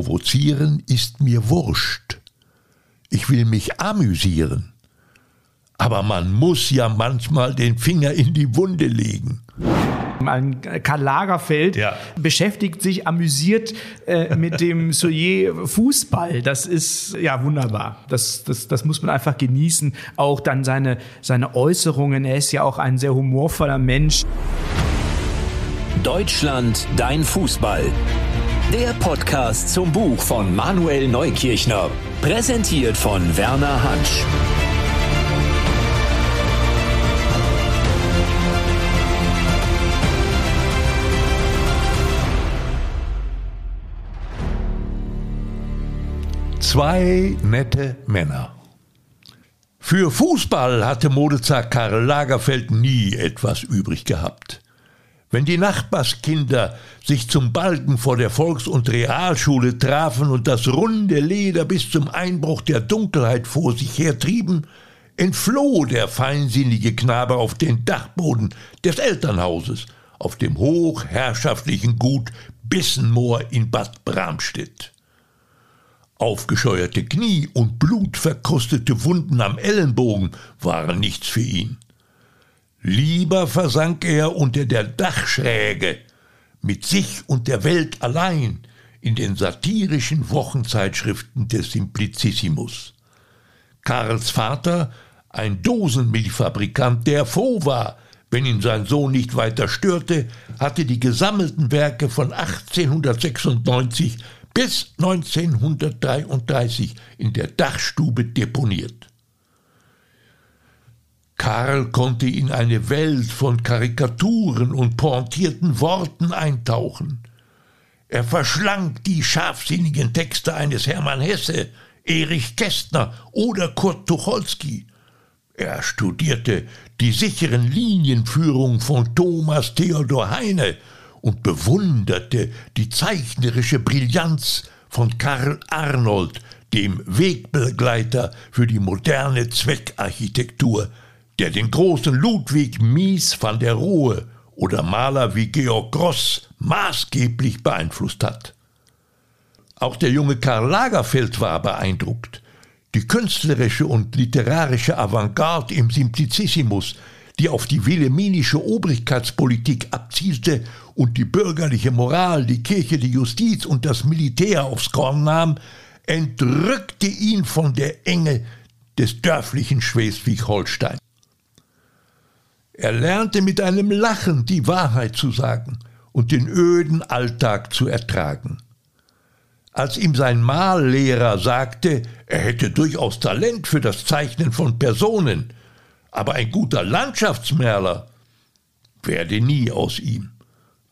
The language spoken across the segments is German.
Provozieren ist mir wurscht. Ich will mich amüsieren. Aber man muss ja manchmal den Finger in die Wunde legen. Ein Karl Lagerfeld ja. beschäftigt sich amüsiert äh, mit dem Soyer Fußball. Das ist ja wunderbar. Das, das, das muss man einfach genießen. Auch dann seine, seine Äußerungen. Er ist ja auch ein sehr humorvoller Mensch. Deutschland, dein Fußball. Der Podcast zum Buch von Manuel Neukirchner. Präsentiert von Werner Hansch. Zwei nette Männer. Für Fußball hatte Modezar Karl Lagerfeld nie etwas übrig gehabt. Wenn die Nachbarskinder sich zum Balken vor der Volks- und Realschule trafen und das runde Leder bis zum Einbruch der Dunkelheit vor sich hertrieben, entfloh der feinsinnige Knabe auf den Dachboden des Elternhauses auf dem hochherrschaftlichen Gut Bissenmoor in Bad Bramstedt. Aufgescheuerte Knie und blutverkrustete Wunden am Ellenbogen waren nichts für ihn. Lieber versank er unter der Dachschräge, mit sich und der Welt allein, in den satirischen Wochenzeitschriften des Simplicissimus. Karls Vater, ein Dosenmilchfabrikant, der froh war, wenn ihn sein Sohn nicht weiter störte, hatte die gesammelten Werke von 1896 bis 1933 in der Dachstube deponiert. Karl konnte in eine Welt von Karikaturen und pointierten Worten eintauchen. Er verschlang die scharfsinnigen Texte eines Hermann Hesse, Erich Kästner oder Kurt Tucholsky. Er studierte die sicheren Linienführungen von Thomas Theodor Heine und bewunderte die zeichnerische Brillanz von Karl Arnold, dem Wegbegleiter für die moderne Zweckarchitektur der den großen Ludwig Mies van der Rohe oder Maler wie Georg Gross maßgeblich beeinflusst hat. Auch der junge Karl Lagerfeld war beeindruckt. Die künstlerische und literarische Avantgarde im Simplicissimus, die auf die wilhelminische Obrigkeitspolitik abzielte und die bürgerliche Moral, die Kirche, die Justiz und das Militär aufs Korn nahm, entrückte ihn von der Enge des dörflichen Schleswig-Holstein. Er lernte mit einem Lachen die Wahrheit zu sagen und den öden Alltag zu ertragen. Als ihm sein Mallehrer sagte, er hätte durchaus Talent für das Zeichnen von Personen, aber ein guter Landschaftsmaler werde nie aus ihm,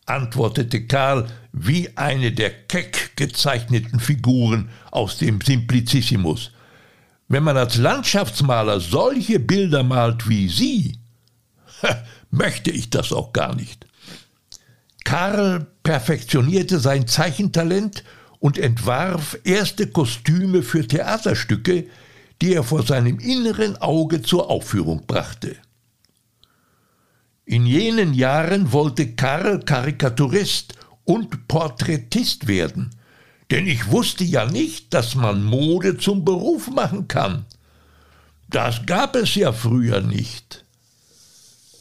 antwortete Karl wie eine der keck gezeichneten Figuren aus dem Simplicissimus. Wenn man als Landschaftsmaler solche Bilder malt wie Sie, möchte ich das auch gar nicht. Karl perfektionierte sein Zeichentalent und entwarf erste Kostüme für Theaterstücke, die er vor seinem inneren Auge zur Aufführung brachte. In jenen Jahren wollte Karl Karikaturist und Porträtist werden, denn ich wusste ja nicht, dass man Mode zum Beruf machen kann. Das gab es ja früher nicht.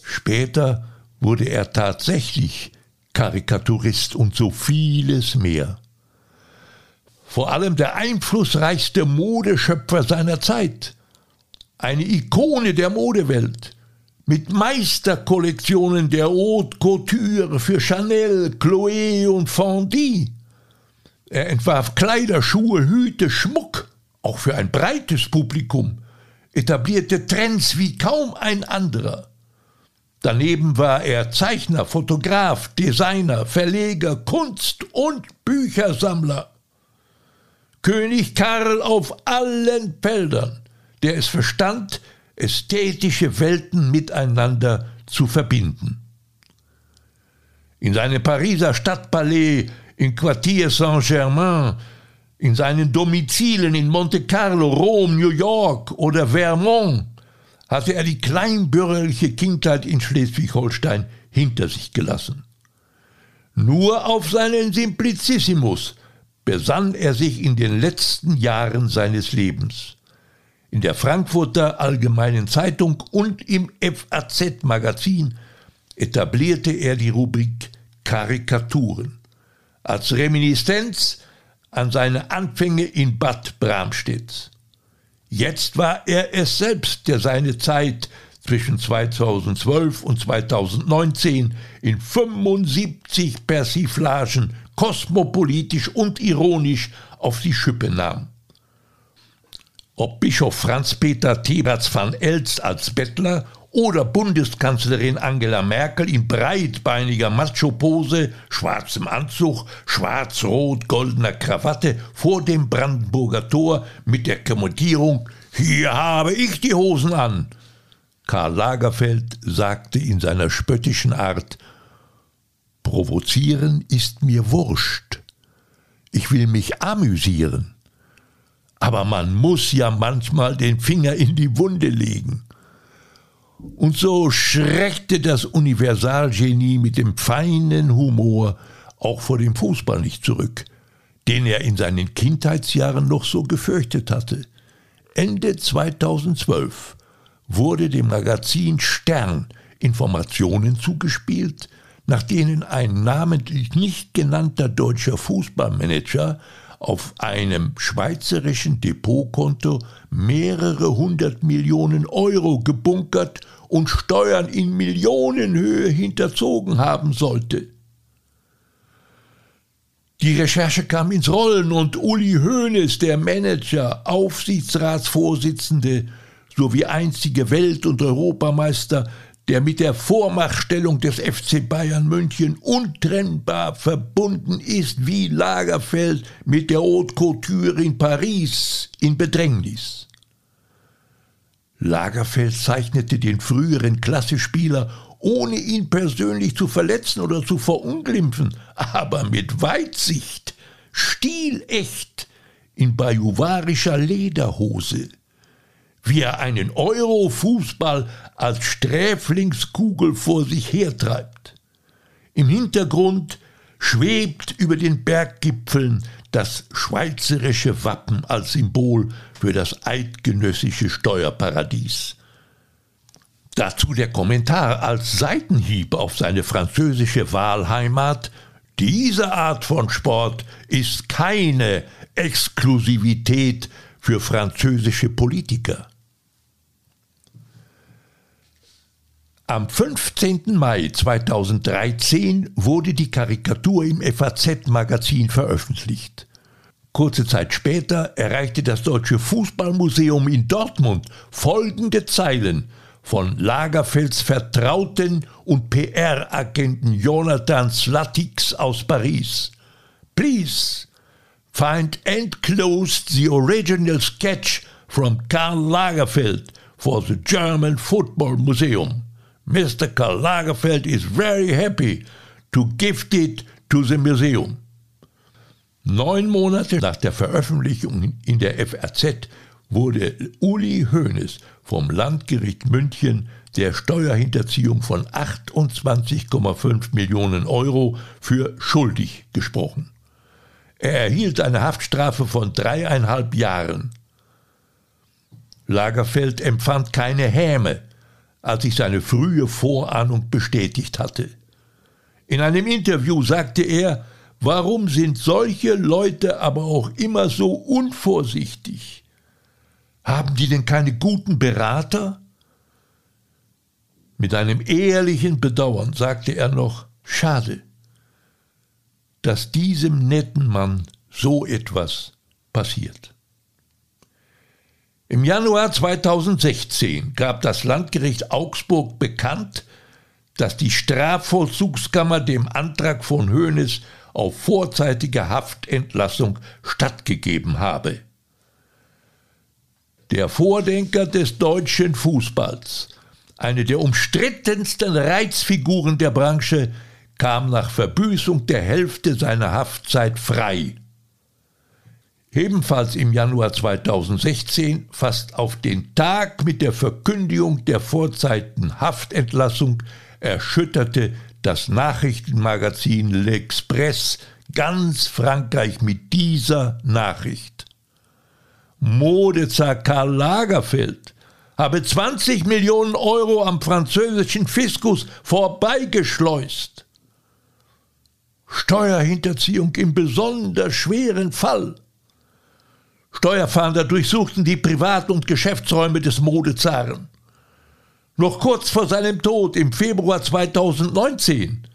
Später wurde er tatsächlich Karikaturist und so vieles mehr. Vor allem der einflussreichste Modeschöpfer seiner Zeit, eine Ikone der Modewelt, mit Meisterkollektionen der Haute Couture für Chanel, Chloé und Fondy. Er entwarf Kleider, Schuhe, Hüte, Schmuck, auch für ein breites Publikum, etablierte Trends wie kaum ein anderer. Daneben war er Zeichner, Fotograf, Designer, Verleger, Kunst- und Büchersammler. König Karl auf allen Feldern, der es verstand, ästhetische Welten miteinander zu verbinden. In seinem Pariser Stadtpalais, in Quartier Saint-Germain, in seinen Domizilen in Monte Carlo, Rom, New York oder Vermont hatte er die kleinbürgerliche Kindheit in Schleswig-Holstein hinter sich gelassen. Nur auf seinen Simplicissimus besann er sich in den letzten Jahren seines Lebens. In der Frankfurter Allgemeinen Zeitung und im FAZ-Magazin etablierte er die Rubrik Karikaturen als Reminiszenz an seine Anfänge in Bad Bramstedt. Jetzt war er es selbst, der seine Zeit zwischen 2012 und 2019 in 75 Persiflagen kosmopolitisch und ironisch auf die Schippe nahm. Ob Bischof Franz Peter Theberts van Elst als Bettler oder Bundeskanzlerin Angela Merkel in breitbeiniger Macho-Pose, schwarzem Anzug, schwarz-rot-goldener Krawatte vor dem Brandenburger Tor mit der Kommandierung Hier habe ich die Hosen an. Karl Lagerfeld sagte in seiner spöttischen Art Provozieren ist mir wurscht. Ich will mich amüsieren. Aber man muss ja manchmal den Finger in die Wunde legen. Und so schreckte das Universalgenie mit dem feinen Humor auch vor dem Fußball nicht zurück, den er in seinen Kindheitsjahren noch so gefürchtet hatte. Ende 2012 wurde dem Magazin Stern Informationen zugespielt, nach denen ein namentlich nicht genannter deutscher Fußballmanager auf einem schweizerischen Depotkonto mehrere hundert Millionen Euro gebunkert und Steuern in Millionenhöhe hinterzogen haben sollte. Die Recherche kam ins Rollen und Uli Hoeneß, der Manager, Aufsichtsratsvorsitzende sowie einzige Welt- und Europameister, der mit der Vormachtstellung des FC Bayern München untrennbar verbunden ist wie Lagerfeld mit der Haute Couture in Paris in Bedrängnis. Lagerfeld zeichnete den früheren Klassespieler, ohne ihn persönlich zu verletzen oder zu verunglimpfen, aber mit Weitsicht, stilecht, in bajuwarischer Lederhose wie er einen Euro-Fußball als Sträflingskugel vor sich hertreibt. Im Hintergrund schwebt über den Berggipfeln das schweizerische Wappen als Symbol für das eidgenössische Steuerparadies. Dazu der Kommentar als Seitenhieb auf seine französische Wahlheimat diese Art von Sport ist keine Exklusivität für französische Politiker. Am 15. Mai 2013 wurde die Karikatur im FAZ-Magazin veröffentlicht. Kurze Zeit später erreichte das Deutsche Fußballmuseum in Dortmund folgende Zeilen von Lagerfelds Vertrauten und PR-Agenten Jonathan Slatix aus Paris. Please find enclosed the original sketch from Karl Lagerfeld for the German Football Museum. Mr. Karl Lagerfeld is very happy to gift it to the museum. Neun Monate nach der Veröffentlichung in der FRZ wurde Uli Hoeneß vom Landgericht München der Steuerhinterziehung von 28,5 Millionen Euro für schuldig gesprochen. Er erhielt eine Haftstrafe von dreieinhalb Jahren. Lagerfeld empfand keine Häme, als sich seine frühe Vorahnung bestätigt hatte. In einem Interview sagte er, warum sind solche Leute aber auch immer so unvorsichtig? Haben die denn keine guten Berater? Mit einem ehrlichen Bedauern sagte er noch, schade, dass diesem netten Mann so etwas passiert. Im Januar 2016 gab das Landgericht Augsburg bekannt, dass die Strafvollzugskammer dem Antrag von Hoeneß auf vorzeitige Haftentlassung stattgegeben habe. Der Vordenker des deutschen Fußballs, eine der umstrittensten Reizfiguren der Branche, kam nach Verbüßung der Hälfte seiner Haftzeit frei. Ebenfalls im Januar 2016, fast auf den Tag mit der Verkündigung der vorzeitigen Haftentlassung, erschütterte das Nachrichtenmagazin L'Express ganz Frankreich mit dieser Nachricht. Modezar Karl Lagerfeld habe 20 Millionen Euro am französischen Fiskus vorbeigeschleust. Steuerhinterziehung im besonders schweren Fall. Steuerfahnder durchsuchten die Privat- und Geschäftsräume des Modezaren. Noch kurz vor seinem Tod im Februar 2019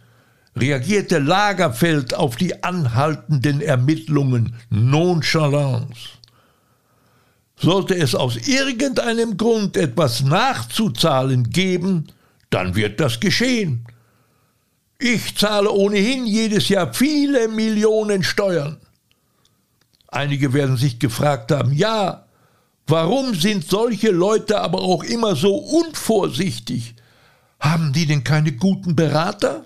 reagierte Lagerfeld auf die anhaltenden Ermittlungen nonchalance. Sollte es aus irgendeinem Grund etwas nachzuzahlen geben, dann wird das geschehen. Ich zahle ohnehin jedes Jahr viele Millionen Steuern. Einige werden sich gefragt haben, ja, warum sind solche Leute aber auch immer so unvorsichtig? Haben die denn keine guten Berater?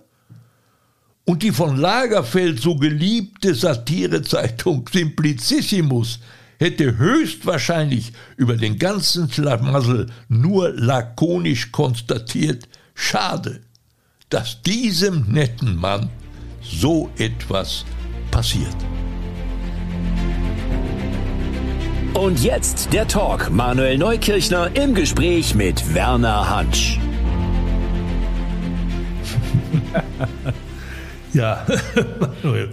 Und die von Lagerfeld so geliebte Satirezeitung Simplicissimus hätte höchstwahrscheinlich über den ganzen Schlamassel nur lakonisch konstatiert, schade, dass diesem netten Mann so etwas passiert. Und jetzt der Talk. Manuel Neukirchner im Gespräch mit Werner Hansch. ja, Manuel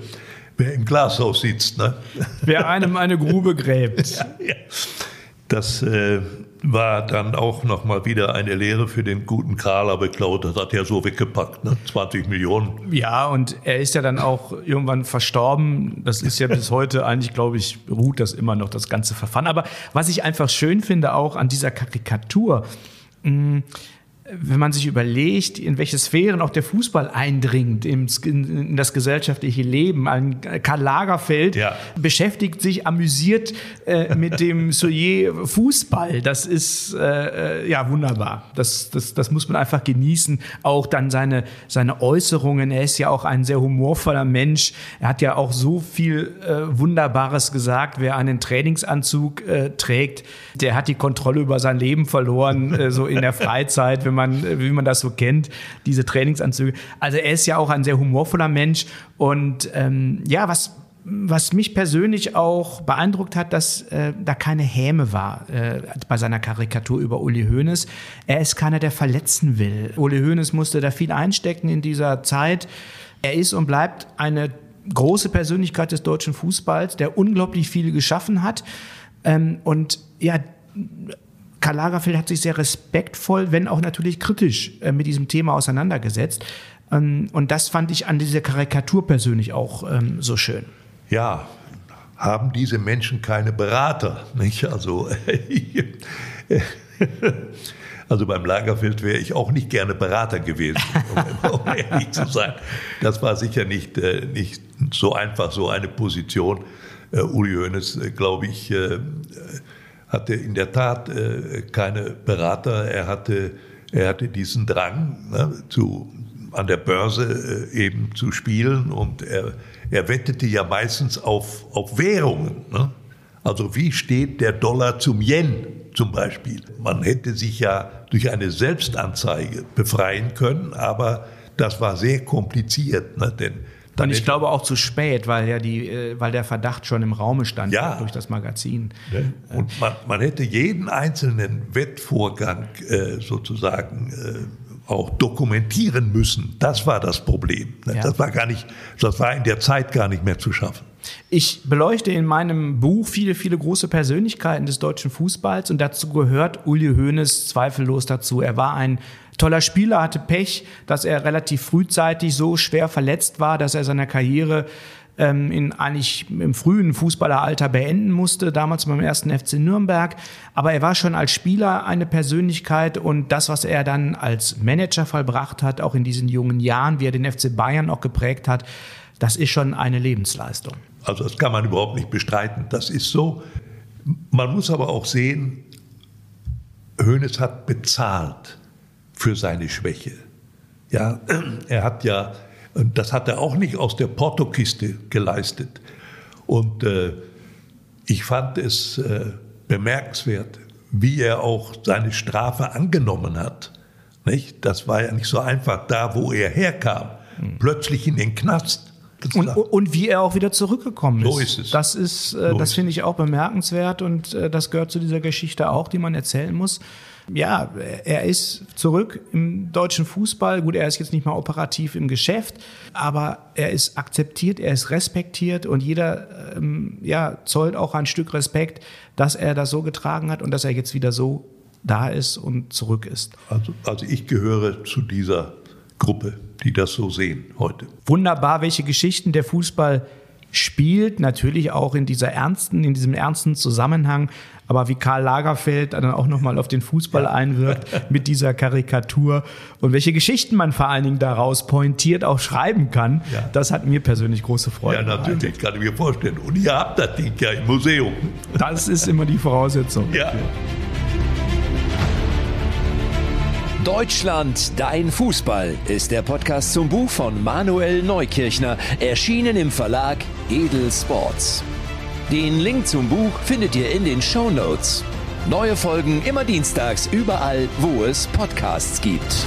wer im Glashaus sitzt. Ne? Wer einem eine Grube gräbt. ja, ja. Das äh, war dann auch nochmal wieder eine Lehre für den guten Karl, aber ich glaube, das hat er so weggepackt, ne? 20 Millionen. Ja, und er ist ja dann auch irgendwann verstorben. Das ist ja bis heute eigentlich, glaube ich, ruht das immer noch, das ganze Verfahren. Aber was ich einfach schön finde auch an dieser Karikatur, mh, mm, wenn man sich überlegt, in welche Sphären auch der Fußball eindringt in, in das gesellschaftliche Leben. Ein Karl Lagerfeld ja. beschäftigt sich amüsiert äh, mit dem Soyer Fußball. Das ist äh, äh, ja wunderbar. Das, das, das muss man einfach genießen. Auch dann seine, seine Äußerungen. Er ist ja auch ein sehr humorvoller Mensch. Er hat ja auch so viel äh, Wunderbares gesagt. Wer einen Trainingsanzug äh, trägt, der hat die Kontrolle über sein Leben verloren, äh, so in der Freizeit, wenn man man, wie man das so kennt, diese Trainingsanzüge. Also er ist ja auch ein sehr humorvoller Mensch und ähm, ja, was was mich persönlich auch beeindruckt hat, dass äh, da keine Häme war äh, bei seiner Karikatur über Uli Hoeneß. Er ist keiner, der verletzen will. Uli Hoeneß musste da viel einstecken in dieser Zeit. Er ist und bleibt eine große Persönlichkeit des deutschen Fußballs, der unglaublich viel geschaffen hat. Ähm, und ja, Karl Lagerfeld hat sich sehr respektvoll, wenn auch natürlich kritisch äh, mit diesem Thema auseinandergesetzt. Ähm, und das fand ich an dieser Karikatur persönlich auch ähm, so schön. Ja, haben diese Menschen keine Berater? Nicht? Also, also beim Lagerfeld wäre ich auch nicht gerne Berater gewesen, um, um ehrlich zu sein. Das war sicher nicht, äh, nicht so einfach, so eine Position. Uh, Uli Hoeneß, äh, glaube ich, äh, hatte in der Tat äh, keine Berater. Er hatte, er hatte diesen Drang, ne, zu, an der Börse äh, eben zu spielen und er, er wettete ja meistens auf, auf Währungen. Ne? Also wie steht der Dollar zum Yen zum Beispiel? Man hätte sich ja durch eine Selbstanzeige befreien können, aber das war sehr kompliziert, ne? denn dann ich glaube auch zu spät, weil ja die, äh, weil der Verdacht schon im Raume stand ja. durch das Magazin. Ne? Und man, man, hätte jeden einzelnen Wettvorgang äh, sozusagen äh, auch dokumentieren müssen. Das war das Problem. Ne? Ja. Das war gar nicht, das war in der Zeit gar nicht mehr zu schaffen. Ich beleuchte in meinem Buch viele, viele große Persönlichkeiten des deutschen Fußballs und dazu gehört Uli Hoeneß zweifellos dazu. Er war ein toller Spieler, hatte Pech, dass er relativ frühzeitig so schwer verletzt war, dass er seine Karriere ähm, in eigentlich im frühen Fußballeralter beenden musste, damals beim ersten FC Nürnberg. Aber er war schon als Spieler eine Persönlichkeit und das, was er dann als Manager vollbracht hat, auch in diesen jungen Jahren, wie er den FC Bayern auch geprägt hat, das ist schon eine Lebensleistung. Also das kann man überhaupt nicht bestreiten. Das ist so. Man muss aber auch sehen, Hoeneß hat bezahlt für seine Schwäche. Ja, er hat ja, das hat er auch nicht aus der Portokiste geleistet. Und äh, ich fand es äh, bemerkenswert, wie er auch seine Strafe angenommen hat. Nicht? Das war ja nicht so einfach da, wo er herkam. Plötzlich in den Knast. Und, und, wie er auch wieder zurückgekommen ist. So ist es. Das ist, äh, so das finde ich auch bemerkenswert und äh, das gehört zu dieser Geschichte auch, die man erzählen muss. Ja, er ist zurück im deutschen Fußball. Gut, er ist jetzt nicht mal operativ im Geschäft, aber er ist akzeptiert, er ist respektiert und jeder ähm, ja, zollt auch ein Stück Respekt, dass er das so getragen hat und dass er jetzt wieder so da ist und zurück ist. Also, also ich gehöre zu dieser Gruppe, die das so sehen heute. Wunderbar, welche Geschichten der Fußball spielt, natürlich auch in dieser ernsten, in diesem ernsten Zusammenhang. Aber wie Karl Lagerfeld dann auch nochmal auf den Fußball einwirkt mit dieser Karikatur und welche Geschichten man vor allen Dingen daraus pointiert auch schreiben kann, ja. das hat mir persönlich große Freude. Ja, natürlich, kann ich mir vorstellen. Und ihr habt das Ding ja im Museum. Das ist immer die Voraussetzung. Ja. Deutschland, dein Fußball ist der Podcast zum Buch von Manuel Neukirchner, erschienen im Verlag Edel Sports. Den Link zum Buch findet ihr in den Show Notes. Neue Folgen immer dienstags überall, wo es Podcasts gibt.